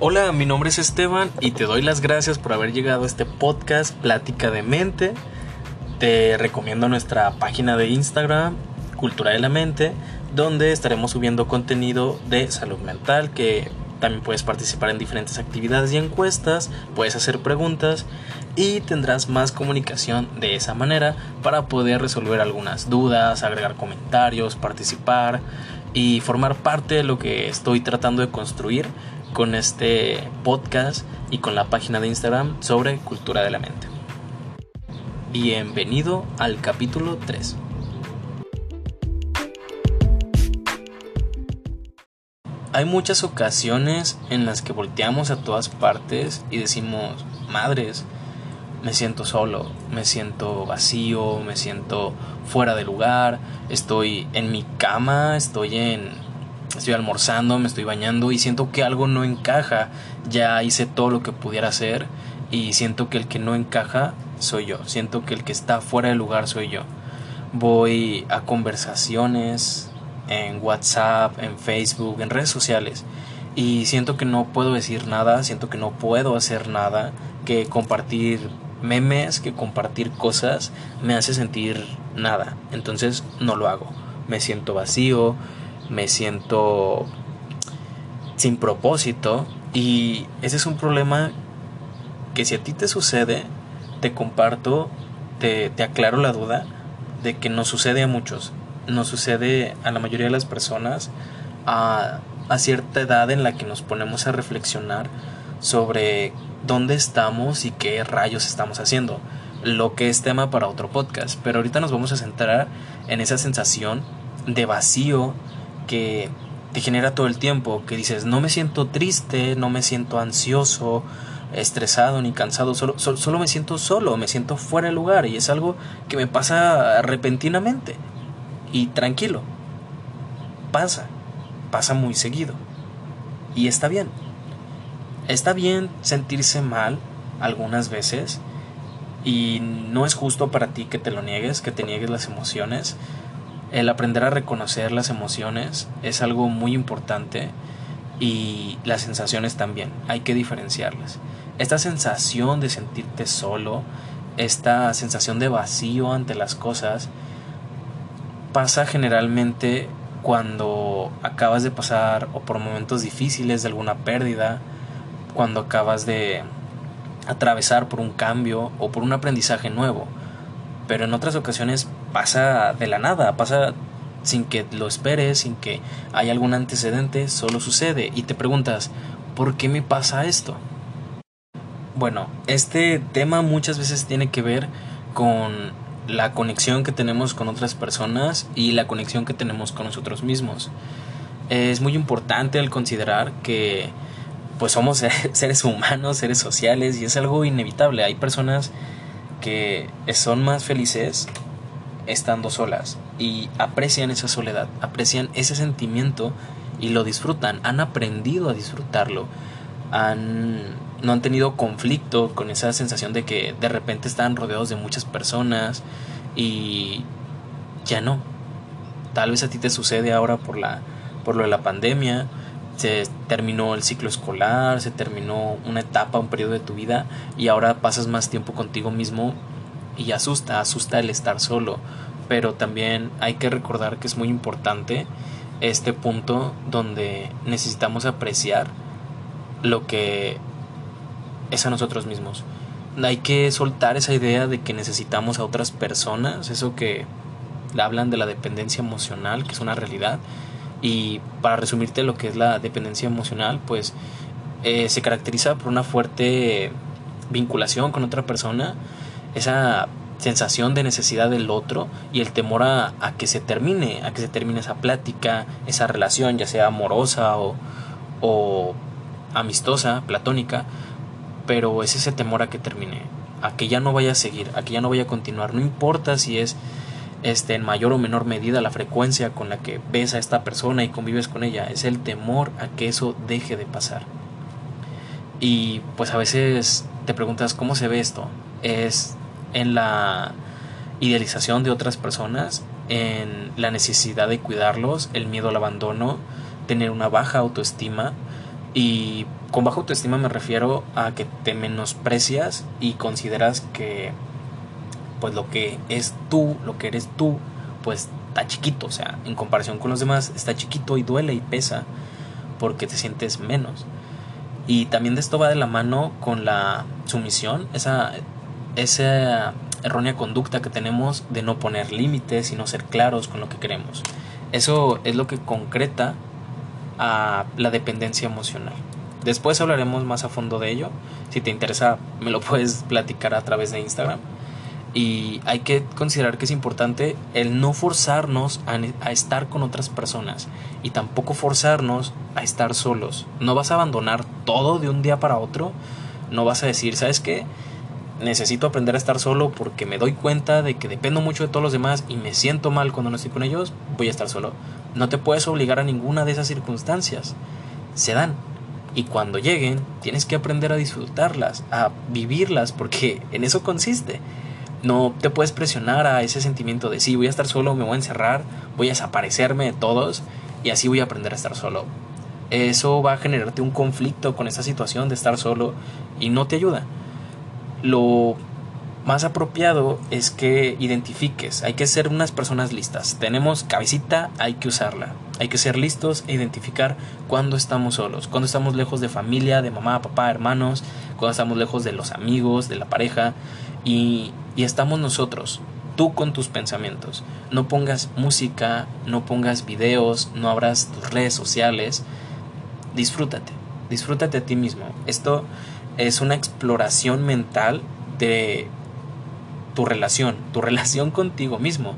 Hola, mi nombre es Esteban y te doy las gracias por haber llegado a este podcast Plática de Mente. Te recomiendo nuestra página de Instagram, Cultura de la Mente, donde estaremos subiendo contenido de salud mental que también puedes participar en diferentes actividades y encuestas, puedes hacer preguntas y tendrás más comunicación de esa manera para poder resolver algunas dudas, agregar comentarios, participar y formar parte de lo que estoy tratando de construir con este podcast y con la página de Instagram sobre cultura de la mente. Bienvenido al capítulo 3. Hay muchas ocasiones en las que volteamos a todas partes y decimos, madres, me siento solo, me siento vacío, me siento fuera de lugar, estoy en mi cama, estoy en estoy almorzando, me estoy bañando y siento que algo no encaja. Ya hice todo lo que pudiera hacer y siento que el que no encaja soy yo, siento que el que está fuera de lugar soy yo. Voy a conversaciones en WhatsApp, en Facebook, en redes sociales y siento que no puedo decir nada, siento que no puedo hacer nada, que compartir memes que compartir cosas me hace sentir nada. Entonces no lo hago. Me siento vacío, me siento sin propósito y ese es un problema que si a ti te sucede, te comparto, te, te aclaro la duda de que no sucede a muchos, no sucede a la mayoría de las personas a, a cierta edad en la que nos ponemos a reflexionar sobre dónde estamos y qué rayos estamos haciendo, lo que es tema para otro podcast. Pero ahorita nos vamos a centrar en esa sensación de vacío que te genera todo el tiempo, que dices, no me siento triste, no me siento ansioso, estresado ni cansado, solo, solo, me siento solo, me siento fuera de lugar y es algo que me pasa repentinamente y tranquilo. Pasa, pasa muy seguido y está bien. Está bien sentirse mal algunas veces y no es justo para ti que te lo niegues, que te niegues las emociones. El aprender a reconocer las emociones es algo muy importante y las sensaciones también, hay que diferenciarlas. Esta sensación de sentirte solo, esta sensación de vacío ante las cosas, pasa generalmente cuando acabas de pasar o por momentos difíciles de alguna pérdida, cuando acabas de atravesar por un cambio o por un aprendizaje nuevo. Pero en otras ocasiones pasa de la nada, pasa sin que lo esperes, sin que haya algún antecedente, solo sucede y te preguntas, ¿por qué me pasa esto? Bueno, este tema muchas veces tiene que ver con la conexión que tenemos con otras personas y la conexión que tenemos con nosotros mismos. Es muy importante el considerar que pues somos seres humanos, seres sociales y es algo inevitable. Hay personas que son más felices estando solas y aprecian esa soledad, aprecian ese sentimiento y lo disfrutan, han aprendido a disfrutarlo, han, no han tenido conflicto con esa sensación de que de repente están rodeados de muchas personas y ya no. Tal vez a ti te sucede ahora por la por lo de la pandemia se terminó el ciclo escolar, se terminó una etapa, un periodo de tu vida y ahora pasas más tiempo contigo mismo y asusta, asusta el estar solo. Pero también hay que recordar que es muy importante este punto donde necesitamos apreciar lo que es a nosotros mismos. Hay que soltar esa idea de que necesitamos a otras personas, eso que hablan de la dependencia emocional, que es una realidad y para resumirte lo que es la dependencia emocional, pues eh, se caracteriza por una fuerte vinculación con otra persona, esa sensación de necesidad del otro y el temor a, que se termine, a que se termine esa plática, esa relación, ya sea amorosa o, o amistosa, platónica, pero es ese temor a que termine, a que ya no vaya a seguir, a que ya no vaya a continuar, no importa si es este, en mayor o menor medida la frecuencia con la que ves a esta persona y convives con ella, es el temor a que eso deje de pasar. Y pues a veces te preguntas cómo se ve esto. Es en la idealización de otras personas, en la necesidad de cuidarlos, el miedo al abandono, tener una baja autoestima, Y con baja autoestima me refiero a que te menosprecias y consideras que pues lo que es tú, lo que eres tú, pues está chiquito, o sea, en comparación con los demás está chiquito y duele y pesa porque te sientes menos. Y también de esto va de la mano con la sumisión, esa, esa errónea conducta que tenemos de no poner límites y no ser claros con lo que queremos. Eso es lo que concreta a la dependencia emocional. Después hablaremos más a fondo de ello. Si te interesa, me lo puedes platicar a través de Instagram. Y hay que considerar que es importante el no forzarnos a, estar con otras personas y tampoco forzarnos a estar solos. No vas a abandonar todo de un día para otro. No vas a decir, ¿sabes qué? Necesito aprender a estar solo porque me doy cuenta de que dependo mucho de todos los demás y me siento mal cuando no estoy con ellos. Voy a estar solo. No te puedes obligar a ninguna de esas circunstancias. Se dan. Y cuando lleguen, tienes que aprender a disfrutarlas, a vivirlas, porque en eso consiste no te puedes presionar a ese sentimiento de sí, voy a estar solo, me voy a encerrar, voy a desaparecerme de todos y así voy a aprender a estar solo. Eso va a generarte un conflicto con esta situación de estar solo y no te ayuda. Lo más apropiado es que identifiques, hay que ser unas personas listas. Tenemos cabecita, hay que usarla. Hay que ser listos e identificar cuando estamos solos, cuando estamos lejos de familia, de mamá, papá, hermanos, cuando estamos lejos de los amigos, de la pareja y, y estamos nosotros, tú con tus pensamientos. No pongas música, no pongas videos, no abras tus redes sociales. Disfrútate, disfrútate a ti mismo. Esto es una exploración mental de tu relación, tu relación contigo mismo.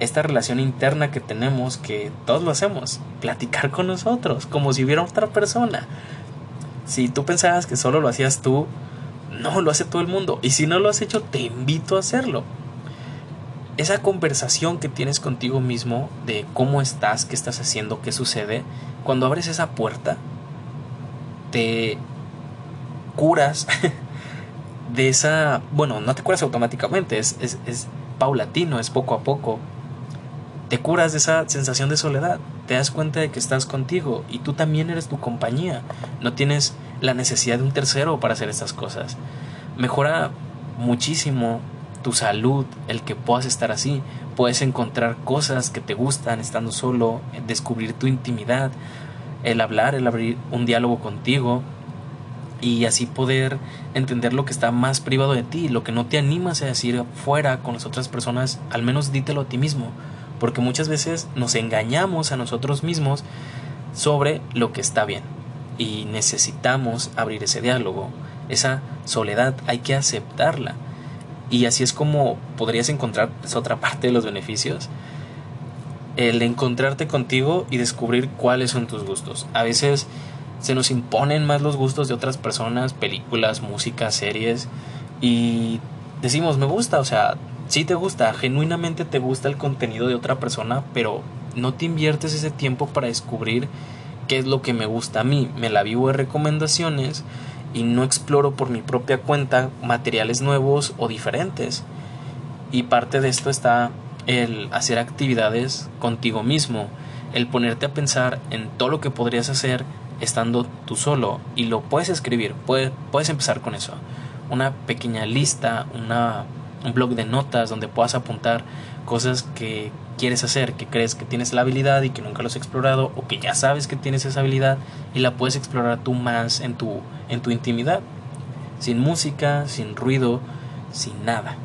Esta relación interna que tenemos, que todos lo hacemos, platicar con nosotros, como si hubiera otra persona. Si tú pensabas que solo lo hacías tú, no, lo hace todo el mundo. Y si no lo has hecho, te invito a hacerlo. Esa conversación que tienes contigo mismo de cómo estás, qué estás haciendo, qué sucede, cuando abres esa puerta, te curas de esa... Bueno, no te curas automáticamente, es, es, es paulatino, es poco a poco. Te curas de esa sensación de soledad, te das cuenta de que estás contigo y tú también eres tu compañía. No tienes la necesidad de un tercero para hacer estas cosas. Mejora muchísimo tu salud el que puedas estar así. Puedes encontrar cosas que te gustan estando solo, descubrir tu intimidad, el hablar, el abrir un diálogo contigo y así poder entender lo que está más privado de ti, lo que no te animas a decir fuera con las otras personas, al menos dítelo a ti mismo, porque muchas veces nos engañamos a nosotros mismos sobre lo que está bien y necesitamos abrir ese diálogo. Esa soledad hay que aceptarla. Y así es como podrías encontrar esa otra parte de los beneficios. El encontrarte contigo y descubrir cuáles son tus gustos. A veces se nos imponen más los gustos de otras personas, películas, música, series. Y decimos, me gusta, o sea, sí te gusta, genuinamente te gusta el contenido de otra persona, pero no te inviertes ese tiempo para descubrir qué es lo que me gusta a mí. Me la vivo de recomendaciones y no exploro por mi propia cuenta materiales nuevos o diferentes. Y parte de esto está el hacer actividades contigo mismo, el ponerte a pensar en todo lo que podrías hacer estando tú solo y lo puedes escribir, puedes, puedes empezar con eso. Una pequeña lista, una, un blog de notas donde puedas apuntar cosas que quieres hacer, que crees que tienes la habilidad y que nunca lo has explorado o que ya sabes que tienes esa habilidad y la puedes explorar tú más en tu, en tu intimidad, sin música, sin ruido, sin nada.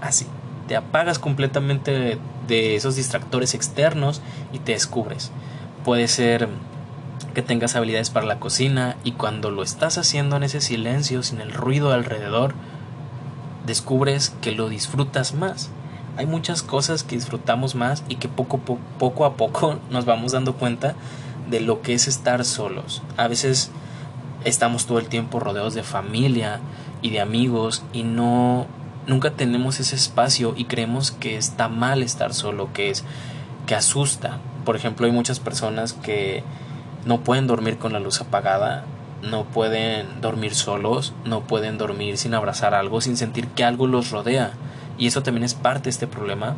Así, te apagas completamente de, esos distractores externos y te descubres. Puede ser que tengas habilidades para la cocina y cuando lo estás haciendo en ese silencio, sin el ruido alrededor, descubres que lo disfrutas más hay muchas cosas que disfrutamos más y que poco, poco a poco nos vamos dando cuenta de lo que es estar solos. A veces estamos todo el tiempo rodeados de familia y de amigos y no nunca tenemos ese espacio y creemos que está mal estar solo, que es que asusta. Por ejemplo, hay muchas personas que no pueden dormir con la luz apagada, no pueden dormir solos, no pueden dormir sin abrazar algo, sin sentir que algo los rodea. Y eso también es parte de este problema,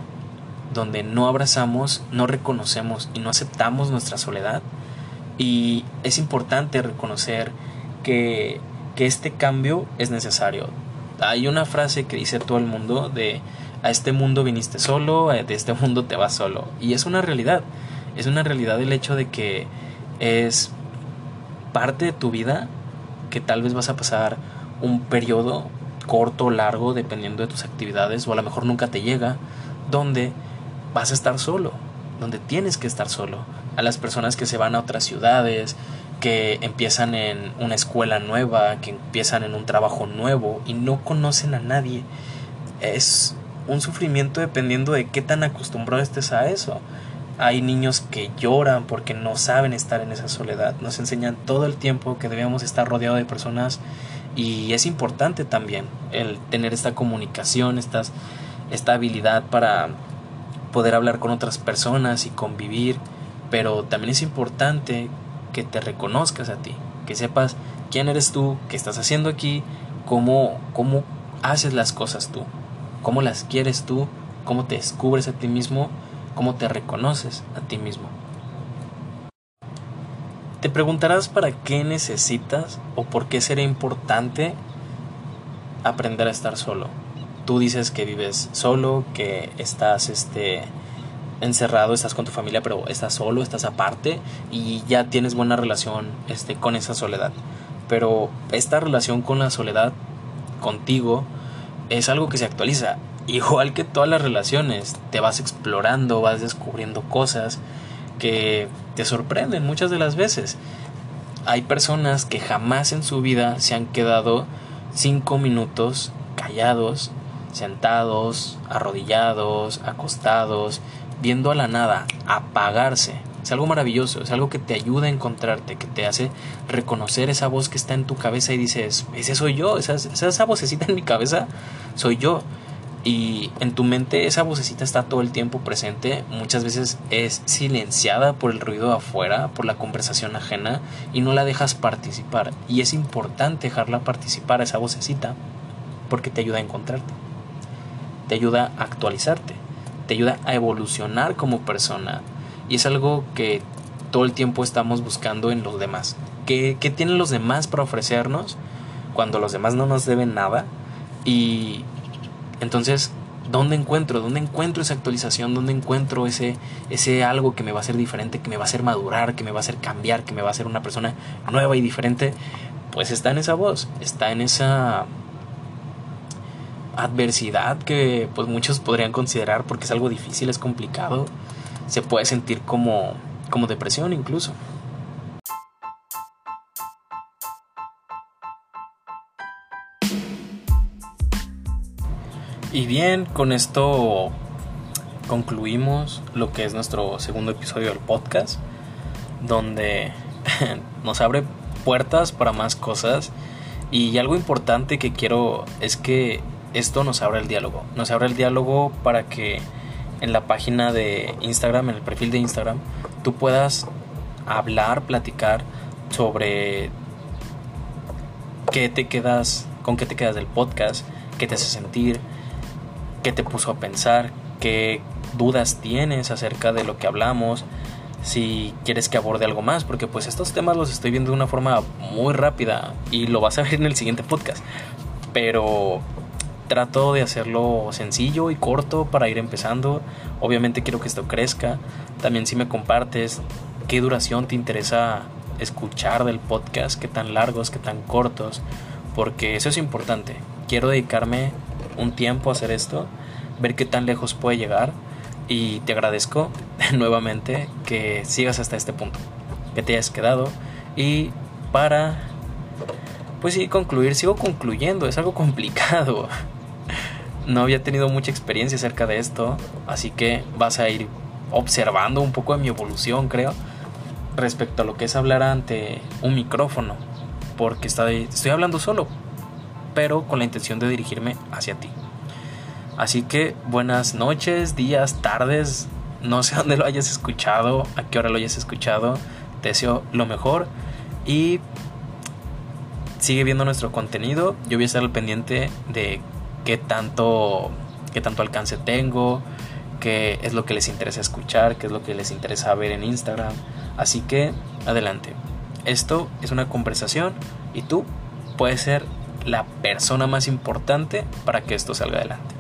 donde no abrazamos, no reconocemos y no aceptamos nuestra soledad Y es importante reconocer que, que este cambio es necesario. Hay una frase que dice todo el mundo de a este mundo viniste solo, de este mundo te vas solo. Y es una realidad. Es una realidad el hecho de que es parte de tu vida que tal vez vas a pasar un periodo corto o largo dependiendo de tus actividades o a lo mejor nunca te llega donde vas a estar solo, donde tienes que estar solo. A las personas que se van a otras ciudades, que empiezan en una escuela nueva, que empiezan en un trabajo nuevo y no conocen a nadie. Es un sufrimiento dependiendo de qué tan acostumbrado estés a eso. Hay niños que lloran porque no saben estar en esa soledad. Nos enseñan todo el tiempo que debemos estar rodeados de personas y es importante también el tener esta comunicación, estas, esta habilidad para poder hablar con otras personas y convivir, pero también es importante que te reconozcas a ti, que sepas quién eres tú, qué estás haciendo aquí, cómo, cómo haces las cosas tú, cómo las quieres tú, cómo te descubres a ti mismo, cómo te reconoces a ti mismo. Te preguntarás para qué necesitas o por qué sería importante aprender a estar solo. Tú dices que vives solo, que estás este encerrado, estás con tu familia, pero estás solo, estás aparte y ya tienes buena relación este, con esa soledad. Pero esta relación con la soledad contigo es algo que se actualiza. Igual que todas las relaciones, te vas explorando, vas descubriendo cosas que te sorprenden muchas de las veces. Hay personas que jamás en su vida se han quedado cinco minutos callados, sentados, arrodillados, acostados, viendo a la nada, apagarse. Es algo maravilloso, es algo que te ayuda a encontrarte, que te hace reconocer esa voz que está en tu cabeza y dices, ese soy yo, esa, esa, vocecita en mi cabeza soy yo. Y en tu mente esa vocecita está todo el tiempo presente, muchas veces es silenciada por el ruido afuera, por la conversación ajena y no la dejas participar. Y es importante dejarla participar esa vocecita porque te ayuda a encontrarte, te ayuda a actualizarte te ayuda a evolucionar como persona. Y es algo que todo el tiempo estamos buscando en los demás. ¿Qué, ¿Qué, tienen los demás para ofrecernos cuando los demás no nos deben nada? Y entonces, ¿dónde encuentro? ¿Dónde encuentro esa actualización? ¿Dónde encuentro ese, ese algo que me va a hacer diferente, que me va a hacer madurar, que me va a hacer cambiar, que me va a hacer una persona nueva y diferente? Pues está en esa voz, está en esa adversidad que pues muchos podrían considerar porque es algo difícil, es complicado, se puede sentir como, como depresión incluso. Y bien, con esto concluimos lo que es nuestro segundo episodio del podcast, donde nos abre puertas para más cosas. Y algo importante que quiero es que esto nos abre el diálogo. Nos abre el diálogo para que en la página de Instagram, en el perfil de Instagram, tú puedas hablar, platicar sobre qué te quedas, con qué te quedas del podcast, qué te hace sentir, qué te puso a pensar, qué dudas tienes acerca de lo que hablamos, si quieres que aborde algo más, porque pues estos temas los estoy viendo de una forma muy rápida y lo vas a ver en el siguiente podcast. Pero trato de hacerlo sencillo y corto para ir empezando. Obviamente quiero que esto crezca. También si me compartes qué duración te interesa escuchar del podcast, qué tan largos, qué tan cortos, porque eso es importante. Quiero dedicarme un tiempo hacer esto, ver qué tan lejos puede llegar. Y te agradezco nuevamente que sigas hasta este punto, que te hayas quedado. Y para pues sí concluir, sigo concluyendo, es algo complicado. No había tenido mucha experiencia acerca de esto, así que vas a ir observando un poco de mi evolución, creo, respecto a lo que es hablar ante un micrófono, porque estoy hablando solo, pero con la intención de dirigirme hacia ti. Así que buenas noches, días, tardes, no sé dónde lo hayas escuchado, a qué hora lo hayas escuchado, te deseo lo mejor y sigue viendo nuestro contenido, yo voy a estar al pendiente de qué tanto, qué tanto alcance tengo, qué es lo que les interesa escuchar, qué es lo que les interesa ver en Instagram. Así que adelante. Esto es una conversación y tú puedes ser la persona más importante para que esto salga adelante.